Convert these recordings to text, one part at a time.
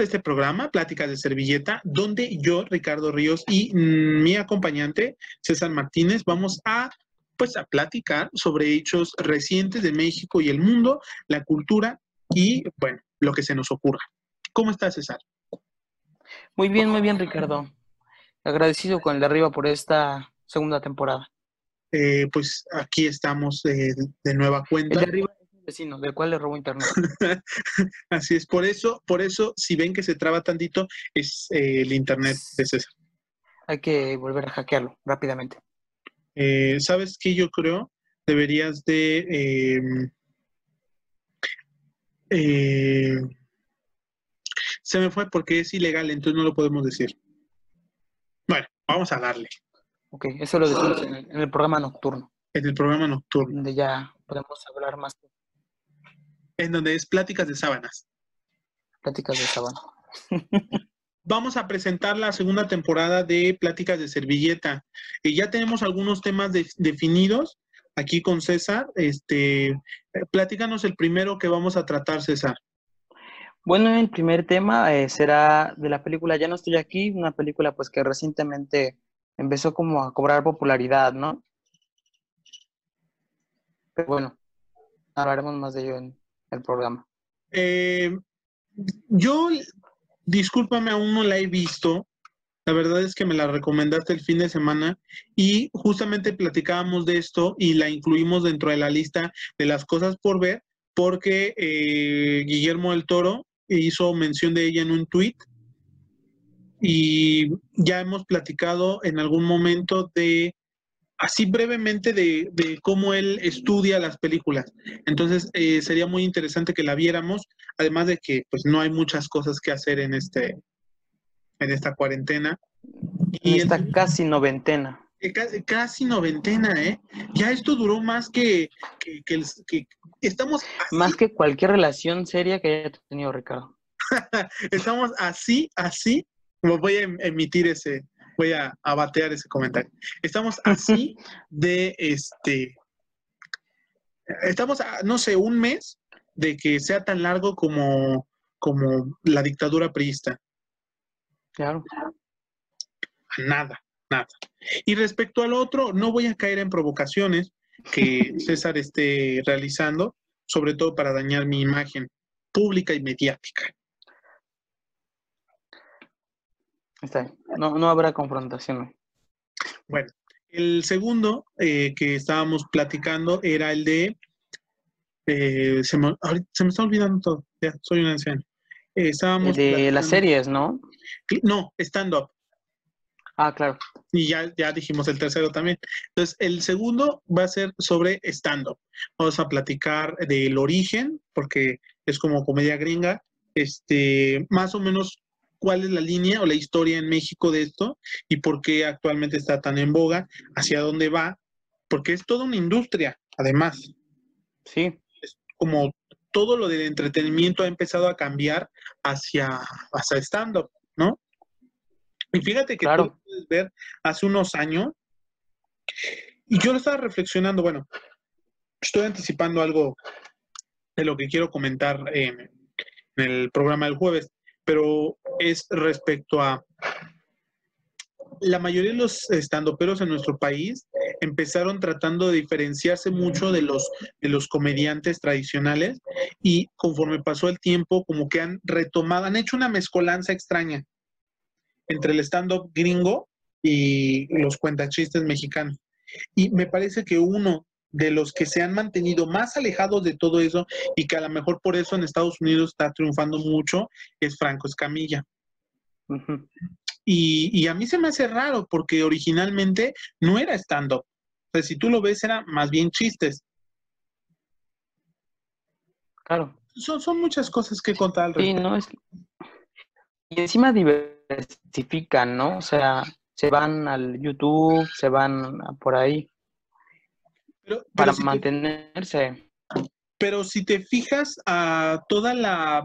A este programa, Pláticas de Servilleta, donde yo, Ricardo Ríos y mm, mi acompañante, César Martínez, vamos a pues a platicar sobre hechos recientes de México y el mundo, la cultura y bueno, lo que se nos ocurra. ¿Cómo estás, César? Muy bien, muy bien, Ricardo. Agradecido con el de arriba por esta segunda temporada. Eh, pues aquí estamos eh, de nueva cuenta. El de arriba vecino, del cual le robo internet. Así es, por eso, por eso, si ven que se traba tantito, es eh, el internet de César. Hay que volver a hackearlo rápidamente. ¿Sabes qué yo creo? Deberías de... Em, se me fue porque es ilegal, entonces no lo podemos decir. Bueno, vamos a darle. Ok, eso lo decimos en el, en el programa nocturno. En el programa nocturno. Donde ya podemos hablar más. En donde es pláticas de sábanas. Pláticas de sábana. Vamos a presentar la segunda temporada de Pláticas de Servilleta. Y ya tenemos algunos temas definidos aquí con César. Este, eh, platícanos el primero que vamos a tratar, César. Bueno, el primer tema eh, será de la película Ya no estoy aquí, una película pues que recientemente empezó como a cobrar popularidad, ¿no? Pero bueno, hablaremos más de ello en el programa. Eh, yo, discúlpame, aún no la he visto. La verdad es que me la recomendaste el fin de semana y justamente platicábamos de esto y la incluimos dentro de la lista de las cosas por ver porque eh, Guillermo del Toro hizo mención de ella en un tuit y ya hemos platicado en algún momento de, así brevemente, de, cómo él estudia las películas. Entonces, eh, sería muy interesante que la viéramos, además de que pues no hay muchas cosas que hacer en, este, en esta cuarentena. Y esta casi noventena. Eh, casi, noventena, ¿eh? Ya esto duró más que, que, que, estamos... Más que cualquier relación seria que haya tenido Ricardo. estamos así, así voy a em, emitir ese, voy a, batear ese comentario. Estamos así de este, estamos a, no sé, un mes de que sea tan largo como, como la dictadura priista. Claro. Nada, nada. Y respecto al otro, no voy a caer en provocaciones que César esté realizando, sobre todo para dañar mi imagen pública y mediática. Está No, no habrá confrontación. Bueno, el segundo eh, que estábamos platicando era el de. Eh, se, me, está olvidando todo. Ya, soy un anciano. Eh, estábamos de las series, ¿no? No, stand-up. Ah, claro. Y ya, ya dijimos el tercero también. Entonces, el segundo va a ser sobre stand-up. Vamos a platicar del origen, porque es como comedia gringa. Este, más o menos cuál es la línea o la historia en México de esto y por qué actualmente está tan en boga, hacia dónde va, porque es toda una industria, además. Sí. Es como todo lo del entretenimiento ha empezado a cambiar hacia, hacia stand-up, ¿no? Y fíjate que claro. tú puedes ver hace unos años, y yo lo estaba reflexionando, bueno, estoy anticipando algo de lo que quiero comentar en el programa del jueves pero es respecto a la mayoría de los estandoperos en nuestro país empezaron tratando de diferenciarse mucho de los, de los comediantes tradicionales y conforme pasó el tiempo como que han retomado, han hecho una mezcolanza extraña entre el stand-up gringo y los cuentachistes mexicanos. Y me parece que uno de los que se han mantenido más alejados de todo eso y que a lo mejor por eso en Estados Unidos está triunfando mucho es Franco Escamilla. y, a mí se me hace raro porque originalmente no era stand-up. O sea, si tú lo ves, era más bien chistes. Claro. Son, son muchas cosas que contar al Sí, no, es... Y encima diversifican, ¿no? O sea, se van al YouTube, se van por ahí para mantenerse. pero si te fijas a toda la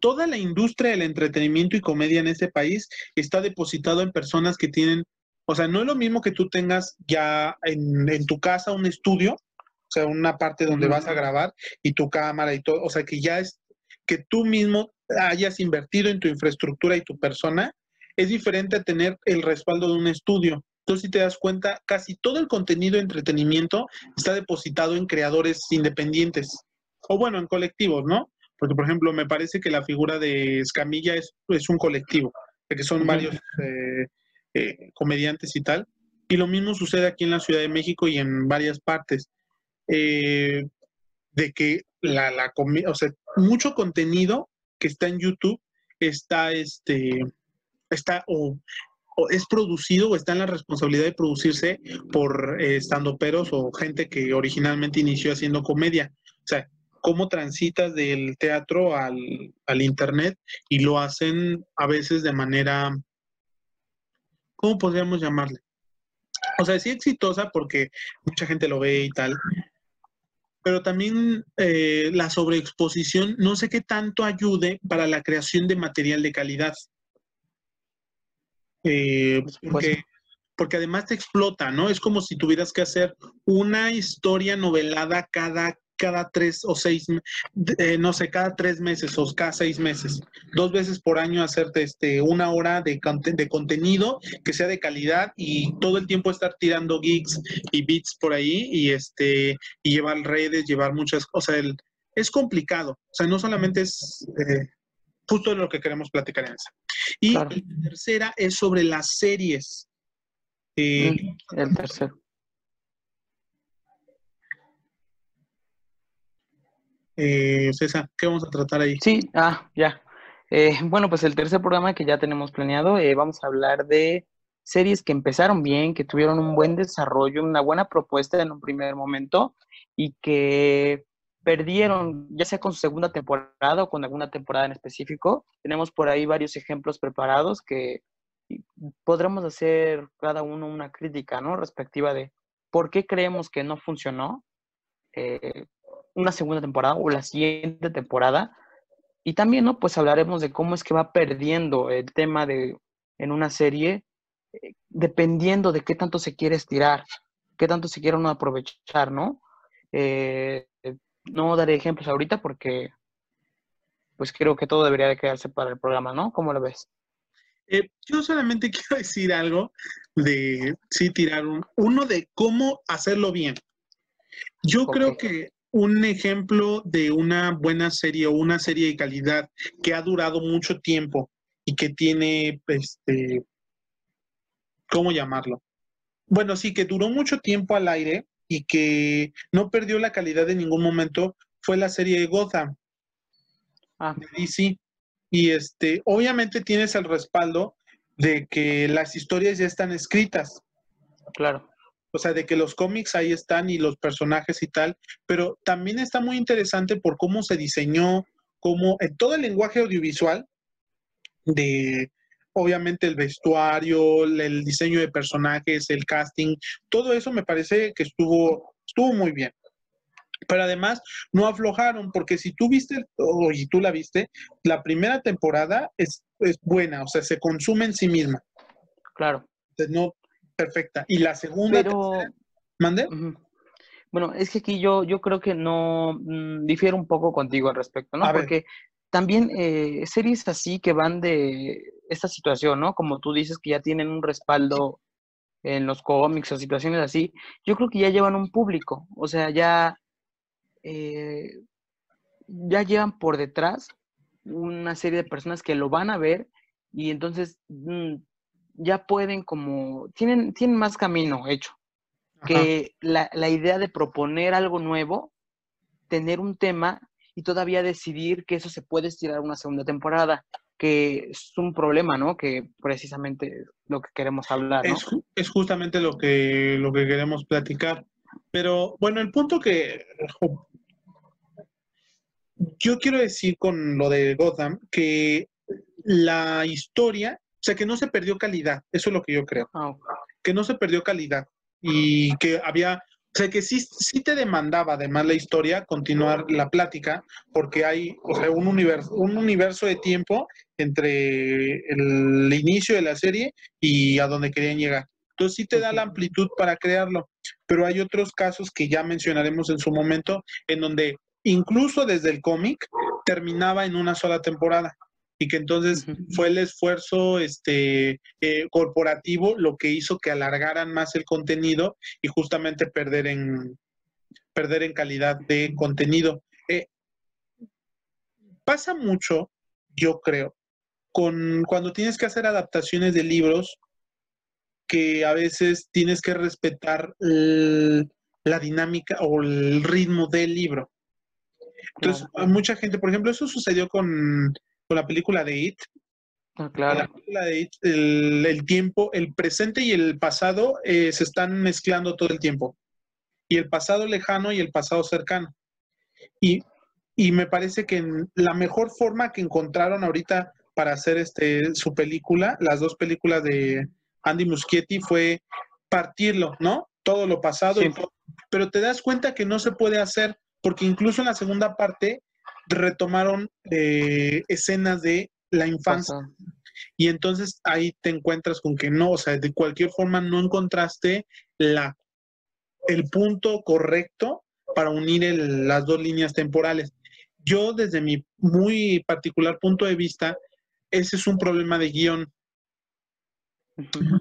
toda la industria del entretenimiento y comedia en este país está depositado en personas que tienen, o sea, no es lo mismo que tú tengas ya en, tu casa un estudio, o sea, una parte donde vas a grabar y tu cámara y todo, o sea, que ya es que tú mismo hayas invertido en tu infraestructura y tu persona, es diferente a tener el respaldo de un estudio. Entonces, si te das cuenta, casi todo el contenido de entretenimiento está depositado en creadores independientes, o bueno, en colectivos, ¿no? Porque, por ejemplo, me parece que la figura de Escamilla es, un colectivo, de que son varios eh, eh, comediantes y tal. Y lo mismo sucede aquí en la Ciudad de México y en varias partes. Eh, de que la, la o sea, mucho contenido que está en YouTube está, este, está o, es producido o está en la responsabilidad de producirse por eh, estandoperos o gente que originalmente inició haciendo comedia. O sea, cómo transitas del teatro al, al internet y lo hacen a veces de manera, ¿cómo podríamos llamarle? O sea, sí exitosa porque mucha gente lo ve y tal, pero también eh, la sobreexposición no sé qué tanto ayude para la creación de material de calidad. Eh, porque, porque además te explota, ¿no? Es como si tuvieras que hacer una historia novelada cada cada tres o seis, eh, no sé, cada tres meses o cada seis meses, dos veces por año hacerte este, una hora de, de contenido que sea de calidad y todo el tiempo estar tirando gigs y beats por ahí y, este, y llevar redes, llevar muchas cosas. es complicado, o sea, no solamente es eh, justo lo que queremos platicar en esa. Y la tercera es sobre las series. Eh, mm, el tercero. Eh, César, ¿qué vamos a tratar ahí? Sí, ah, ya. Eh, bueno, pues el tercer programa que ya tenemos planeado, eh, vamos a hablar de series que empezaron bien, que tuvieron un buen desarrollo, una buena propuesta en un primer momento y que perdieron, ya sea con su segunda temporada o con alguna temporada en específico. Tenemos por ahí varios ejemplos preparados que podremos hacer cada uno una crítica, ¿no? Respectiva de por qué creemos que no funcionó, eh, una segunda temporada o la siguiente temporada. Y también, ¿no? Pues hablaremos de cómo es que va perdiendo el tema de en una serie, eh, dependiendo de qué tanto se quiere estirar, qué tanto se quiere uno aprovechar, ¿no? Eh, no daré ejemplos ahorita porque pues creo que todo debería de quedarse para el programa, ¿no? ¿Cómo lo ves? Eh, yo solamente quiero decir algo de, sí, tirar uno de cómo hacerlo bien. Yo creo que un ejemplo de una buena serie o una serie de calidad que ha durado mucho tiempo y que tiene, este, ¿cómo llamarlo? Bueno, sí, que duró mucho tiempo al aire y que no perdió la calidad en ningún momento fue la serie Gotham ah. de DC. Y este, obviamente tienes el respaldo de que las historias ya están escritas. Claro o sea, de que los cómics ahí están y los personajes y tal, pero también está muy interesante por cómo se diseñó, cómo en todo el lenguaje audiovisual de obviamente el vestuario, el diseño de personajes, el casting, todo eso me parece que estuvo estuvo muy bien. Pero además no aflojaron, porque si tú viste, o y tú la viste, la primera temporada es, es buena, o sea, se consume en sí misma. Claro. no, perfecta. Y la segunda, Pero... ¿mande? Bueno, es que aquí yo, yo creo que no mm, difiero un poco contigo al respecto, ¿no? Porque también eh, series así que van de esta situación, ¿no? Como tú dices que ya tienen un respaldo en los cómics o situaciones así, yo creo que ya llevan un público, o sea, ya, eh, ya llevan por detrás una serie de personas que lo van a ver y entonces mm, ya pueden como, tienen, tienen más camino hecho que la, idea de proponer algo nuevo, tener un tema y todavía decidir que eso se puede estirar una segunda temporada, que es un problema, ¿no? Que precisamente lo que queremos hablar. Es, justamente lo que, lo que queremos platicar. Pero bueno, el punto que yo quiero decir con lo de Gotham, que la historia o sea, que no se perdió calidad, eso es lo que yo creo. Ah, que no se perdió calidad y que había, o sea, que sí, sí te demandaba además la historia continuar la plática, porque hay o sea, un, universo, un universo de tiempo entre el inicio de la serie y a donde querían llegar. Entonces sí te da la amplitud para crearlo, pero hay otros casos que ya mencionaremos en su momento, en donde incluso desde el cómic terminaba en una sola temporada. Y que entonces fue el esfuerzo este, eh, corporativo lo que hizo que alargaran más el contenido y justamente perder en, perder en calidad de contenido. Eh, pasa mucho, yo creo, con cuando tienes que hacer adaptaciones de libros que a veces tienes que respetar la dinámica o el ritmo del libro. Entonces, mucha gente, por ejemplo, eso sucedió con, la película de It. Ah, claro. La película de It, el, tiempo, el presente y el pasado eh, se están mezclando todo el tiempo. Y el pasado lejano y el pasado cercano. Y, me parece que la mejor forma que encontraron ahorita para hacer este, su película, las dos películas de Andy Muschietti, fue partirlo, ¿no? Todo lo pasado. pero te das cuenta que no se puede hacer porque incluso en la segunda parte retomaron eh, escenas de la infancia. Y entonces ahí te encuentras con que no, o sea, de cualquier forma no encontraste la, el punto correcto para unir las dos líneas temporales. Yo, desde mi muy particular punto de vista, ese es un problema de guion.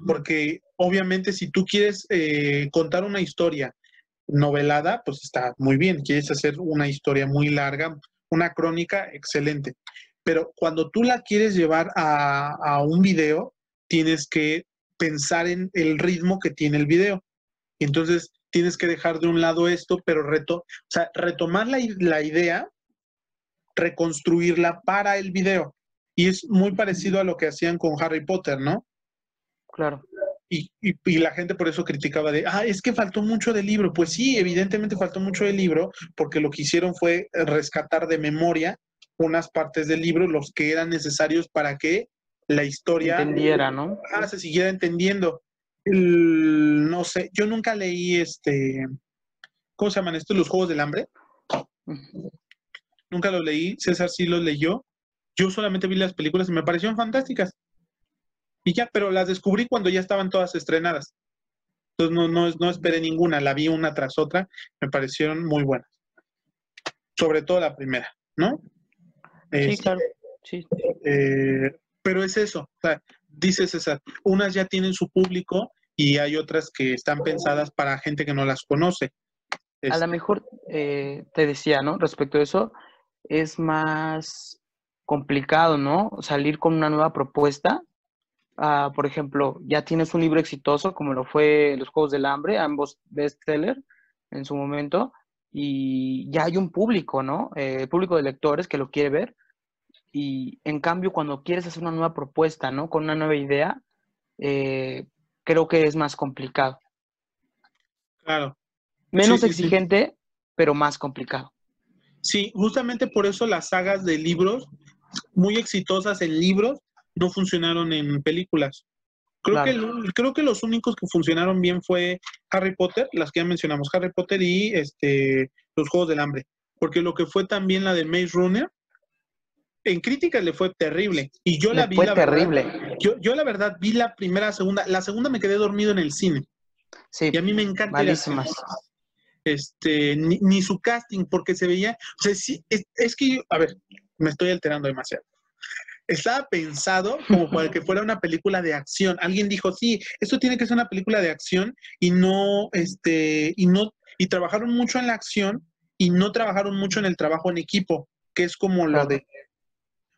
Porque obviamente si tú quieres eh, contar una historia novelada, pues está muy bien. Quieres hacer una historia muy larga, una crónica excelente. Pero cuando tú la quieres llevar a, un video, tienes que pensar en el ritmo que tiene el video. Entonces, tienes que dejar de un lado esto, pero retomar la idea, reconstruirla para el video. Y es muy parecido a lo que hacían con Harry Potter, ¿no? Claro. Y, y, la gente por eso criticaba de, ah, es que faltó mucho del libro. Pues sí, evidentemente faltó mucho del libro, porque lo que hicieron fue rescatar de memoria unas partes del libro, los que eran necesarios para que la historia entendiera, ¿no? Ah, se siguiera entendiendo. no sé, yo nunca leí este, ¿cómo se llaman estos? Los Juegos del Hambre. Nunca los leí, César sí los leyó. Yo solamente vi las películas y me parecieron fantásticas. Y ya, pero las descubrí cuando ya estaban todas estrenadas. Entonces no, no, no esperé ninguna, la vi una tras otra, me parecieron muy buenas. Sobre todo la primera, ¿no? Sí, este, claro. Sí. Eh, pero es eso, o sea, dice César, unas ya tienen su público y hay otras que están pensadas para gente que no las conoce. A lo este mejor eh, te decía, ¿no? Respecto a eso, es más complicado, ¿no? Salir con una nueva propuesta Ah, por ejemplo, ya tienes un libro exitoso como lo fue Los Juegos del Hambre, ambos bestseller en su momento, y ya hay un público, ¿no? Eh, público de lectores que lo quiere ver. Y en cambio, cuando quieres hacer una nueva propuesta, ¿no? Con una nueva idea, eh, creo que es más complicado. Claro. Menos exigente, pero más complicado. Sí, justamente por eso las sagas de libros, muy exitosas en libros, no funcionaron en películas. Creo, que, creo que los únicos que funcionaron bien fue Harry Potter, las que ya mencionamos, Harry Potter y este, los Juegos del Hambre. Porque lo que fue también la de Maze Runner, en críticas le fue terrible. Y yo la vi. Fue terrible. yo, yo la verdad vi la primera, segunda. La segunda me quedé dormido en el cine. Sí. Y a mí me encanta. Este, ni, su casting, porque se veía. O sea, sí, es, es que, a ver, me estoy alterando demasiado estaba pensado como para que fuera una película de acción. Alguien dijo, sí, esto tiene que ser una película de acción y no, este, y no, y trabajaron mucho en la acción y no trabajaron mucho en el trabajo en equipo, que es como lo de...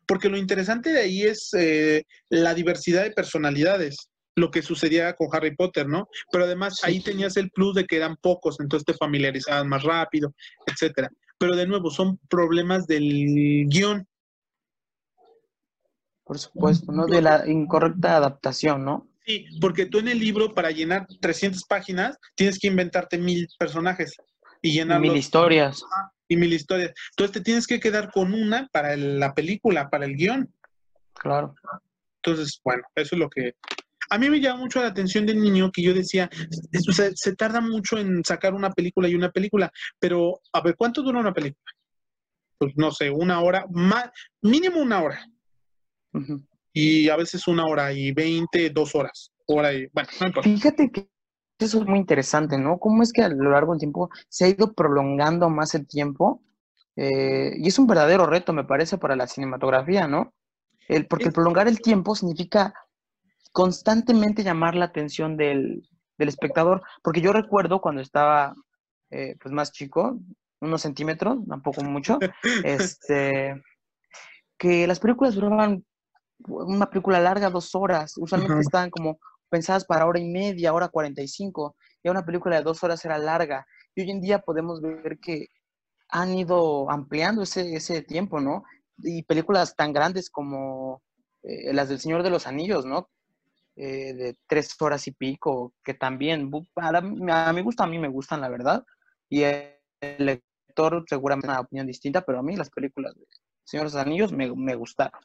Porque lo interesante de ahí es eh, la diversidad de personalidades, lo que sucedía con Harry Potter, ¿no? Pero además ahí tenías el plus de que eran pocos, entonces te familiarizaban más rápido, etcétera. Pero de nuevo, son problemas del guion por supuesto, ¿no? De la incorrecta adaptación, ¿no? Sí, porque tú en el libro, para llenar 300 páginas, tienes que inventarte mil personajes y llenar Mil historias. Y mil historias. Entonces te tienes que quedar con una para la película, para el guion. Claro. Entonces, bueno, eso es lo que... A mí me llama mucho la atención del niño que yo decía, se tarda mucho en sacar una película y una película, pero a ver, ¿cuánto dura una película? Pues no sé, una hora, más, mínimo una hora. Y a veces una hora y veinte, dos horas. Hora y, bueno, Fíjate que eso es muy interesante, ¿no? ¿Cómo es que a lo largo del tiempo se ha ido prolongando más el tiempo? Eh, y es un verdadero reto, me parece, para la cinematografía, ¿no? El, porque el prolongar el tiempo significa constantemente llamar la atención del, espectador. Porque yo recuerdo cuando estaba eh, pues más chico, unos centímetros, tampoco mucho, este, que las películas duraban una película larga, dos horas. Usualmente estaban como pensadas para hora y media, hora cuarenta y cinco. Y una película de dos horas era larga. Y hoy en día podemos ver que han ido ampliando ese, ese tiempo, ¿no? Y películas tan grandes como eh, las del Señor de los Anillos, ¿no? Eh, de tres horas y pico, que también, para, a mi gusto, a mí me gustan, la verdad. Y el lector seguramente tiene una opinión distinta, pero a mí las películas de Señor de los Anillos me, me gustaron.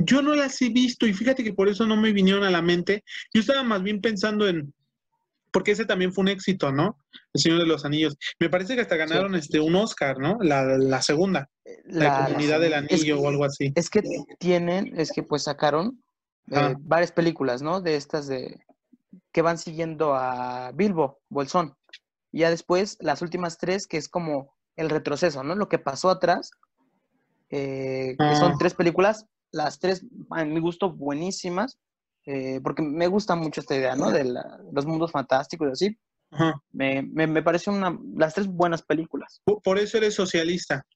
Yo no las he visto y fíjate que por eso no me vinieron a la mente. Yo estaba más bien pensando en, porque ese también fue un éxito, ¿no? El Señor de los Anillos. Me parece que hasta ganaron este un Oscar, ¿no? La, segunda, la, comunidad del anillo o algo así. Es que tienen, es que pues sacaron eh, varias películas, ¿no? De estas de que van siguiendo a Bilbo, Bolsón. Y ya después las últimas tres, que es como el retroceso, ¿no? Lo que pasó atrás, eh, que son ah. tres películas, las tres, a mi gusto, buenísimas eh, porque me gusta mucho esta idea, ¿no? De los mundos fantásticos y así. Me, me, parecen una, las tres buenas películas. Por eso eres socialista.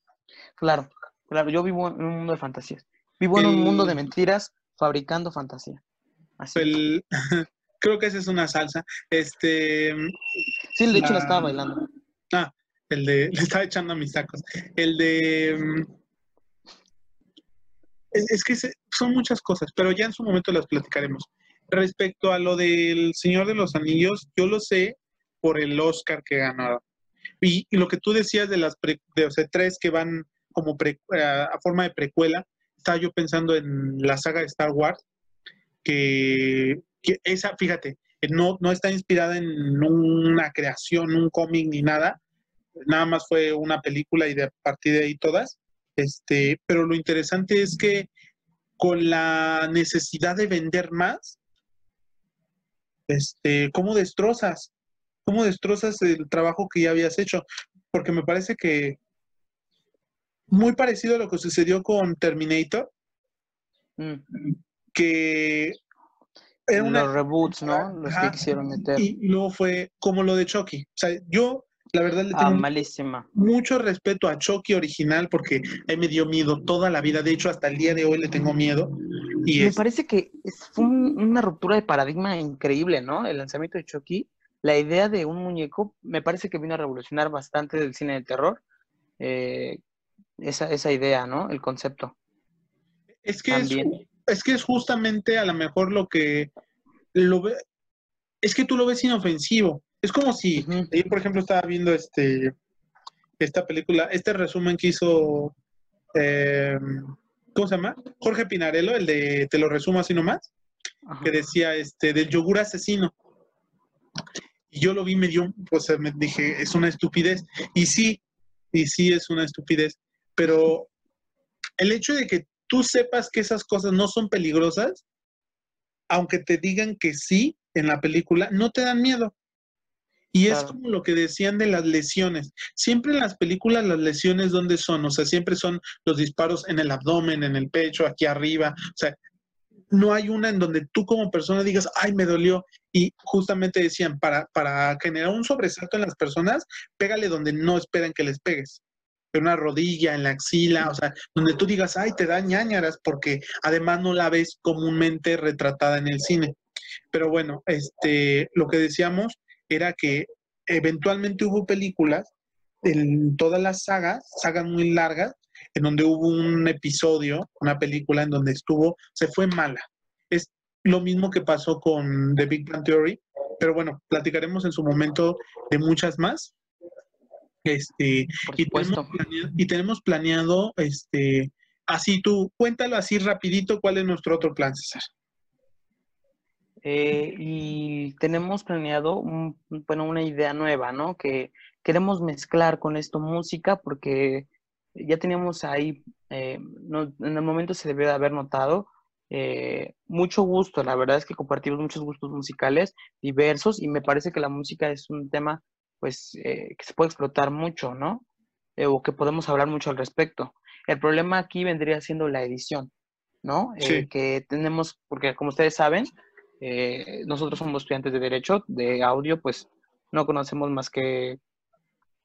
Claro, claro, yo vivo en un mundo de fantasías. Vivo en un mundo de mentiras fabricando fantasía. Creo que esa es una salsa. Este. Sí, de hecho la estaba bailando. Ah, el de. Le estaba echando a mis tacos. El de. Es que son muchas cosas, pero ya en su momento las platicaremos. Respecto a lo del Señor de los Anillos, yo lo sé por el Oscar que ganaron. Y, lo que tú decías de las de, o tres que van como a forma de precuela, estaba yo pensando en la saga de Star Wars, que, esa, fíjate, no, no está inspirada en una creación, un cómic ni nada, nada más fue una película y de a partir de ahí todas. Este, pero lo interesante es que con la necesidad de vender más, este, ¿cómo destrozas? ¿Cómo destrozas el trabajo que ya habías hecho? Porque me parece que muy parecido a lo que sucedió con Terminator, mm. que Los reboots, ¿no? Los que quisieron meter. Y luego fue como lo de Chucky. O sea, yo la verdad le ah, tengo mucho respeto a Chucky original porque me dio miedo toda la vida. De hecho, hasta el día de hoy le tengo miedo. Y me parece que fue una ruptura de paradigma increíble, ¿no? El lanzamiento de Chucky. La idea de un muñeco me parece que vino a revolucionar bastante del cine de terror. Eh, esa, esa idea, ¿no? El concepto. Es que es, es, que es justamente a lo mejor lo que lo ve, es que tú lo ves inofensivo. Es como si, yo por ejemplo estaba viendo este esta película, este resumen que hizo, eh, ¿cómo se llama? Jorge Pinarello, el de Te lo resumo así nomás, que decía este del yogur asesino. Y yo lo vi, me dio, pues me dije, es una estupidez. Y sí, y sí es una estupidez, pero el hecho de que tú sepas que esas cosas no son peligrosas, aunque te digan que sí en la película, no te dan miedo. Y es como lo que decían de las lesiones. Siempre en las películas las lesiones, ¿dónde son? O sea, siempre son los disparos en el abdomen, en el pecho, aquí arriba. O sea, no hay una en donde tú como persona digas, ay, me dolió. Y justamente decían, para, para generar un sobresalto en las personas, pégale donde no esperan que les pegues. En una rodilla, en la axila, o sea, donde tú digas, ay, te da ñañaras, porque además no la ves comúnmente retratada en el cine. Pero bueno, este, lo que decíamos era que eventualmente hubo películas en todas las sagas, sagas muy largas, en donde hubo un episodio, una película en donde estuvo, se fue mala. Es lo mismo que pasó con The Big Bang Theory, pero bueno, platicaremos en su momento de muchas más. Este, y tenemos, planeado, y tenemos planeado, este, así tú, cuéntalo así rapidito, ¿cuál es nuestro otro plan, César? Eh, y tenemos planeado bueno, una idea nueva, ¿no? Que queremos mezclar con esto música porque ya teníamos ahí, eh, en el momento se debe de haber notado, eh, mucho gusto. La verdad es que compartimos muchos gustos musicales diversos y me parece que la música es un tema pues que se puede explotar mucho, ¿no? o que podemos hablar mucho al respecto. El problema aquí vendría siendo la edición. ¿no? Eh, que tenemos, porque como ustedes saben, eh, nosotros somos estudiantes de Derecho, de audio, pues no conocemos más que,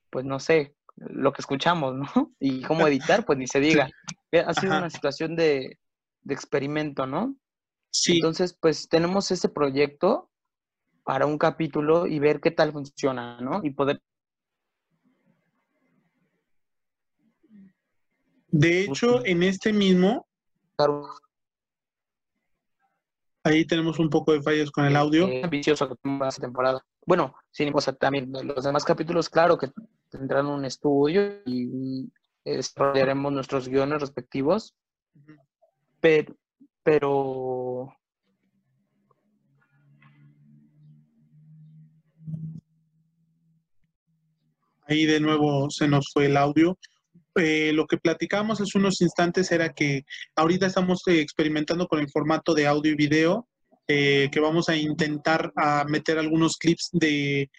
pues no sé, lo que escuchamos, ¿no? Y cómo editar, pues ni se diga. Ha sido una situación de, de experimento, ¿no? Sí. Entonces, pues tenemos ese proyecto para un capítulo y ver qué tal funciona, ¿no? Y poder... De hecho, en este mismo... Ahí tenemos un poco de fallas con el audio. Eh, ambicioso esta temporada. Bueno, sin o también los demás capítulos, claro que tendrán un estudio y desarrollaremos nuestros guiones respectivos. Pero, pero Ahí de nuevo se nos fue el audio. Eh, lo que platicamos hace unos instantes era que ahorita estamos eh, experimentando con el formato de audio y video, eh, que vamos a intentar a meter algunos clips de,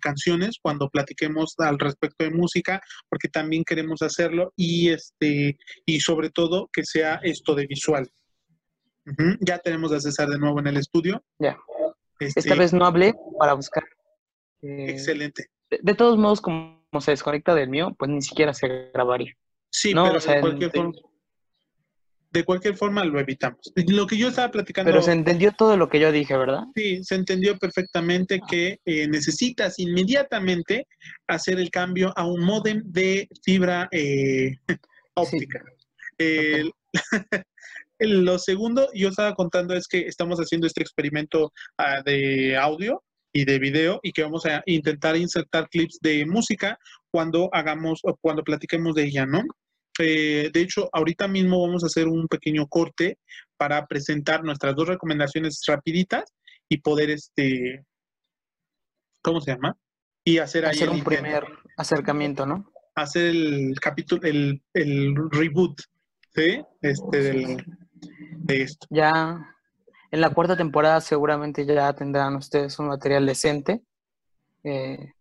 canciones cuando platiquemos al respecto de música, porque también queremos hacerlo y este y sobre todo que sea esto de visual. Ya tenemos a César de nuevo en el estudio. Ya. Esta este vez no hablé para buscar. excelente de, todos modos, como se desconecta del mío, pues ni siquiera se grabaría. Sí, pero de, cualquier forma, de cualquier forma lo evitamos. Lo que yo estaba platicando. Pero se entendió todo lo que yo dije, ¿verdad? Sí, se entendió perfectamente que eh, necesitas inmediatamente hacer el cambio a un modem de fibra eh, óptica. lo segundo, yo estaba contando es que estamos haciendo este experimento ah, de audio y de video y que vamos a intentar insertar clips de música cuando hagamos o cuando platiquemos de ella, ¿no? Eh, de hecho, ahorita mismo vamos a hacer un pequeño corte para presentar nuestras dos recomendaciones rapiditas y poder, este, ¿cómo se llama? Y hacer, hacer un primer acercamiento, ¿no? Hacer el capítulo, el, el reboot, ¿sí? Este, del, de esto. Ya, en la cuarta temporada seguramente ya tendrán ustedes un material decente, eh,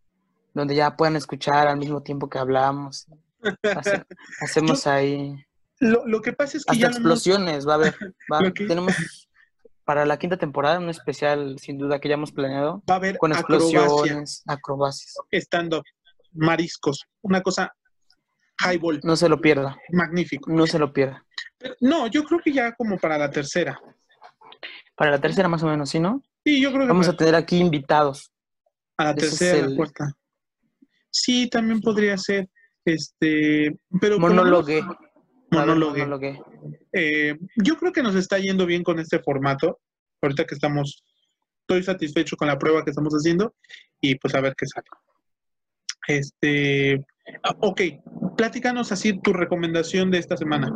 donde ya puedan escuchar al mismo tiempo que hablamos. hacemos ahí... Lo, que pasa es que... Hasta explosiones, va a haber. Tenemos para la quinta temporada un especial, sin duda, que ya hemos planeado. Va a haber con explosiones, acrobacias. Estando mariscos, una cosa highball. No se lo pierda. Magnífico. No se lo pierda. no, yo creo que ya como para la tercera. Para la tercera más o menos, ¿sí, no? Sí, yo creo que... Vamos a tener aquí invitados. A la tercera, la cuarta. Sí, también podría ser. Este, pero monólogue. Monólogue. Eh, yo creo que nos está yendo bien con este formato. Ahorita que estamos, estoy satisfecho con la prueba que estamos haciendo y pues a ver qué sale. Este, ah, ok, platícanos así tu recomendación de esta semana.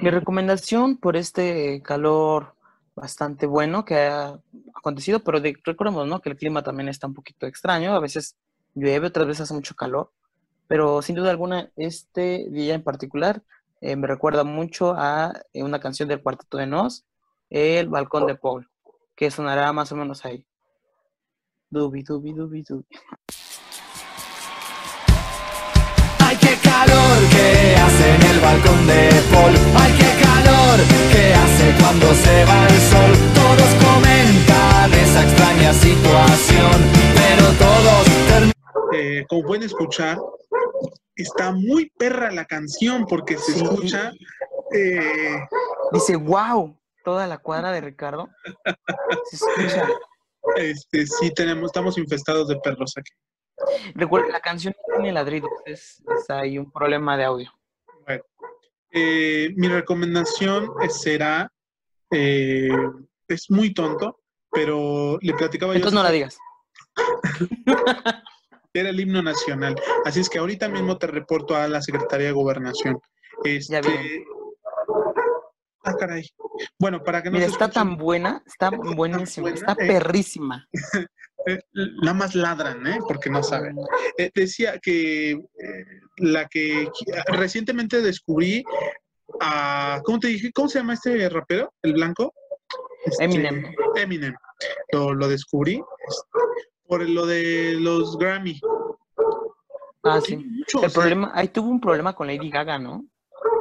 Mi recomendación por este calor bastante bueno que ha acontecido, pero recordemos, ¿no? Que el clima también está un poquito extraño, a veces llueve, otras veces hace mucho calor, pero sin duda alguna este día en particular eh, me recuerda mucho a eh, una canción del Cuarteto de Nos, El Balcón de Paul, que sonará más o menos ahí. Dubi, dubi, dubi, dubi. Ay, qué calor que hace en el balcón de Paul. Ay, qué calor que hace cuando se va el sol. Todos comentan esa extraña situación, pero todos eh, como pueden escuchar, está muy perra la canción porque se escucha. Eh... Dice, wow, toda la cuadra de Ricardo. Se escucha. Este, sí, tenemos, estamos infestados de perros aquí. Recuerda, la canción tiene ladridos, es, es ahí un problema de audio. Eh, mi recomendación será, eh, es muy tonto, pero le platicaba Entonces yo... no la digas. Era el himno nacional. Así es que ahorita mismo te reporto a la Secretaría de Gobernación. Este... Ya Ah, caray. Bueno, para que no Mira, está tan buena, está buenísima, está, está perrísima. Eh, nada más ladran, ¿eh? Porque no saben. Eh, decía que eh, la que recientemente descubrí a, ¿cómo te dije? ¿Cómo se llama este rapero? ¿El blanco? Este, Eminem. Eminem. Lo, descubrí este, por lo de los Grammy. Ah, sí. el problema, ahí tuvo un problema con Lady Gaga, ¿no?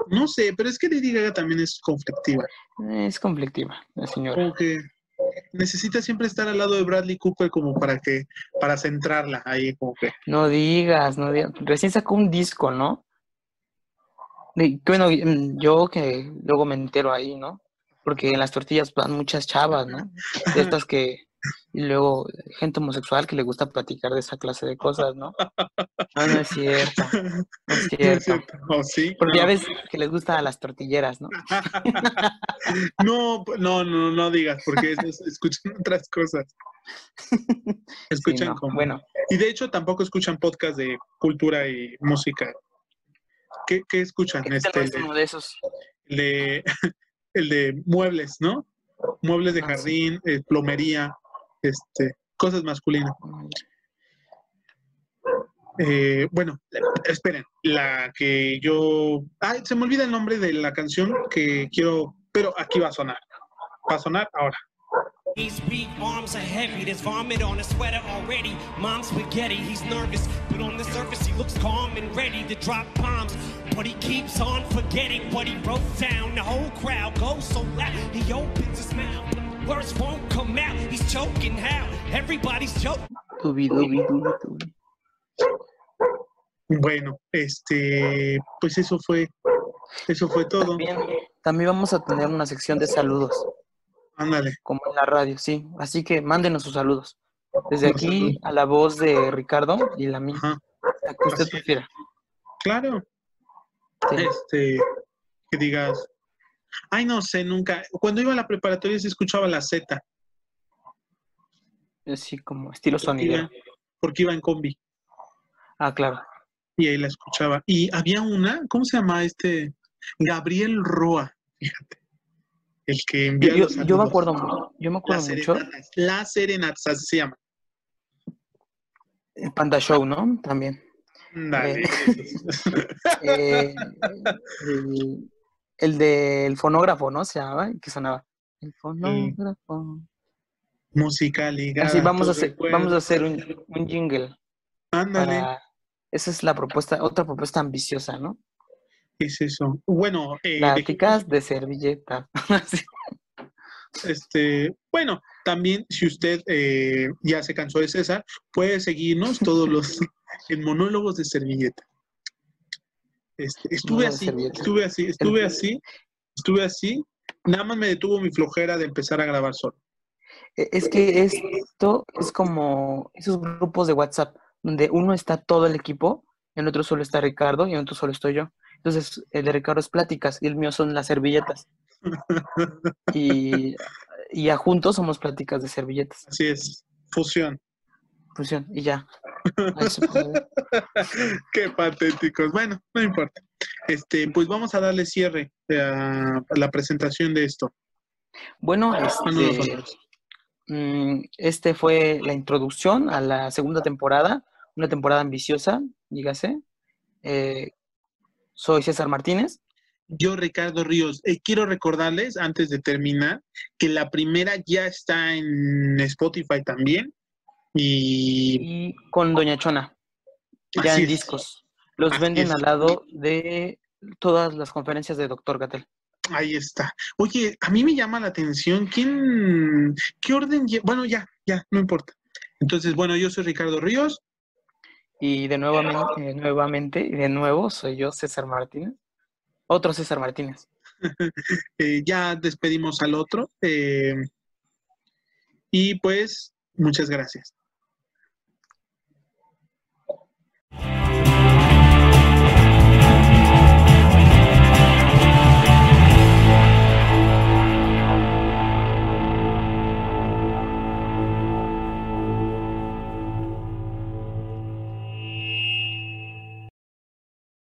No sé, pero es que Lady Gaga también es conflictiva. Es conflictiva, la señora. Como que necesita siempre estar al lado de Bradley Cooper como para que, para centrarla ahí, como que. No digas, no digas. Recién sacó un disco, ¿no? Bueno, mm, yo que luego me entero ahí, ¿no? Porque en las tortillas van muchas chavas, ¿no? De estas que... Y luego gente homosexual que le gusta platicar de esa clase de cosas, ¿no? Ah, no es cierto, no es No cierto. cierto. ¿O sí? Porque ya No. ves que les gusta a las tortilleras, ¿no? No, no, no, no digas, porque escuchan otras cosas. Sí, Escuchan no. como. Bueno, Y de hecho tampoco escuchan podcast de cultura y música. ¿Qué, qué escuchan? este Este, no el, es de, uno de esos. el de- el de muebles, ¿no? Muebles de Ah, jardín, eh, plomería, este, cosas masculinas. Eh, bueno, esperen, la que yo... Ay, se me olvida el nombre de la canción que quiero, pero aquí va a sonar. Va a sonar ahora. Weak arms are heavy. There's vomit on his sweater already. Mom's spaghetti. He's nervous, but on the surface he looks calm and ready to drop bombs. But he keeps on forgetting what he wrote down. The whole crowd goes so loud. He opens his mouth. Words won't come out. He's choking how? Everybody's choking. Bueno, este, pues eso fue, eso fue todo. También, también vamos a tener una sección de saludos, Ándale. como en la radio, sí. Así que mándenos sus saludos. Desde Los aquí saludos. a la voz de Ricardo y la mía, Ajá. la que usted Así es. prefiera. Claro. Sí. Este, que digas, ay, no sé, nunca. Cuando iba a la preparatoria se escuchaba la Z, Así como estilo iba, porque iba en combi Ah, claro. y ahí la escuchaba. Y había una, ¿cómo se llama este? Gabriel Roa, fíjate. El que envía Yo, yo me acuerdo, yo me acuerdo Las mucho las serenatas, así se llama. el Panda Show, ¿no? También. Dale. Eh, el, el del fonógrafo, ¿no? Se llamaba, que sonaba. El fonógrafo. Música ligada. Así vamos a hacer, vamos a hacer un, un jingle. Ándale. para- Esa es la propuesta, otra propuesta ambiciosa, ¿no? Es eso. Bueno, eh, Pláticas de servilleta. Este, bueno, también si usted eh, ya se cansó de César, puede seguirnos todos los en monólogos de servilleta. Este, estuve así, estuve así, estuve así, estuve así. Nada más me detuvo mi flojera de empezar a grabar solo. E- Es que esto es como esos grupos de WhatsApp, donde uno está todo el equipo, en otro solo está Ricardo y en otro solo estoy yo. Entonces, el de Ricardo es pláticas y el mío son las servilletas. Y, y ya juntos somos pláticas de servilletas. Así es, fusión. Fusión, y ya. Qué patéticos. Bueno, no importa. Este, pues vamos a darle cierre a la presentación de esto. Bueno, Ah, este, mm, este fue la introducción a la segunda temporada, una temporada ambiciosa, dígase. Eh, soy César Martínez. Yo, Ricardo Ríos, eh, quiero recordarles, antes de terminar, que la primera ya está en Spotify también. Y y con Doña Chona, ya en discos. Los Así venden es. al lado de todas las conferencias de Dr. Gatel. ahí está. Oye, a mí me llama la atención, ¿quién, qué orden? Bueno, ya, ya, no importa. Entonces, bueno, yo soy Ricardo Ríos. Y de nuevamente, nuevamente, y de nuevo, soy yo, César Martínez. Otro César Martínez. eh, ya despedimos al otro. eh, y pues, muchas gracias.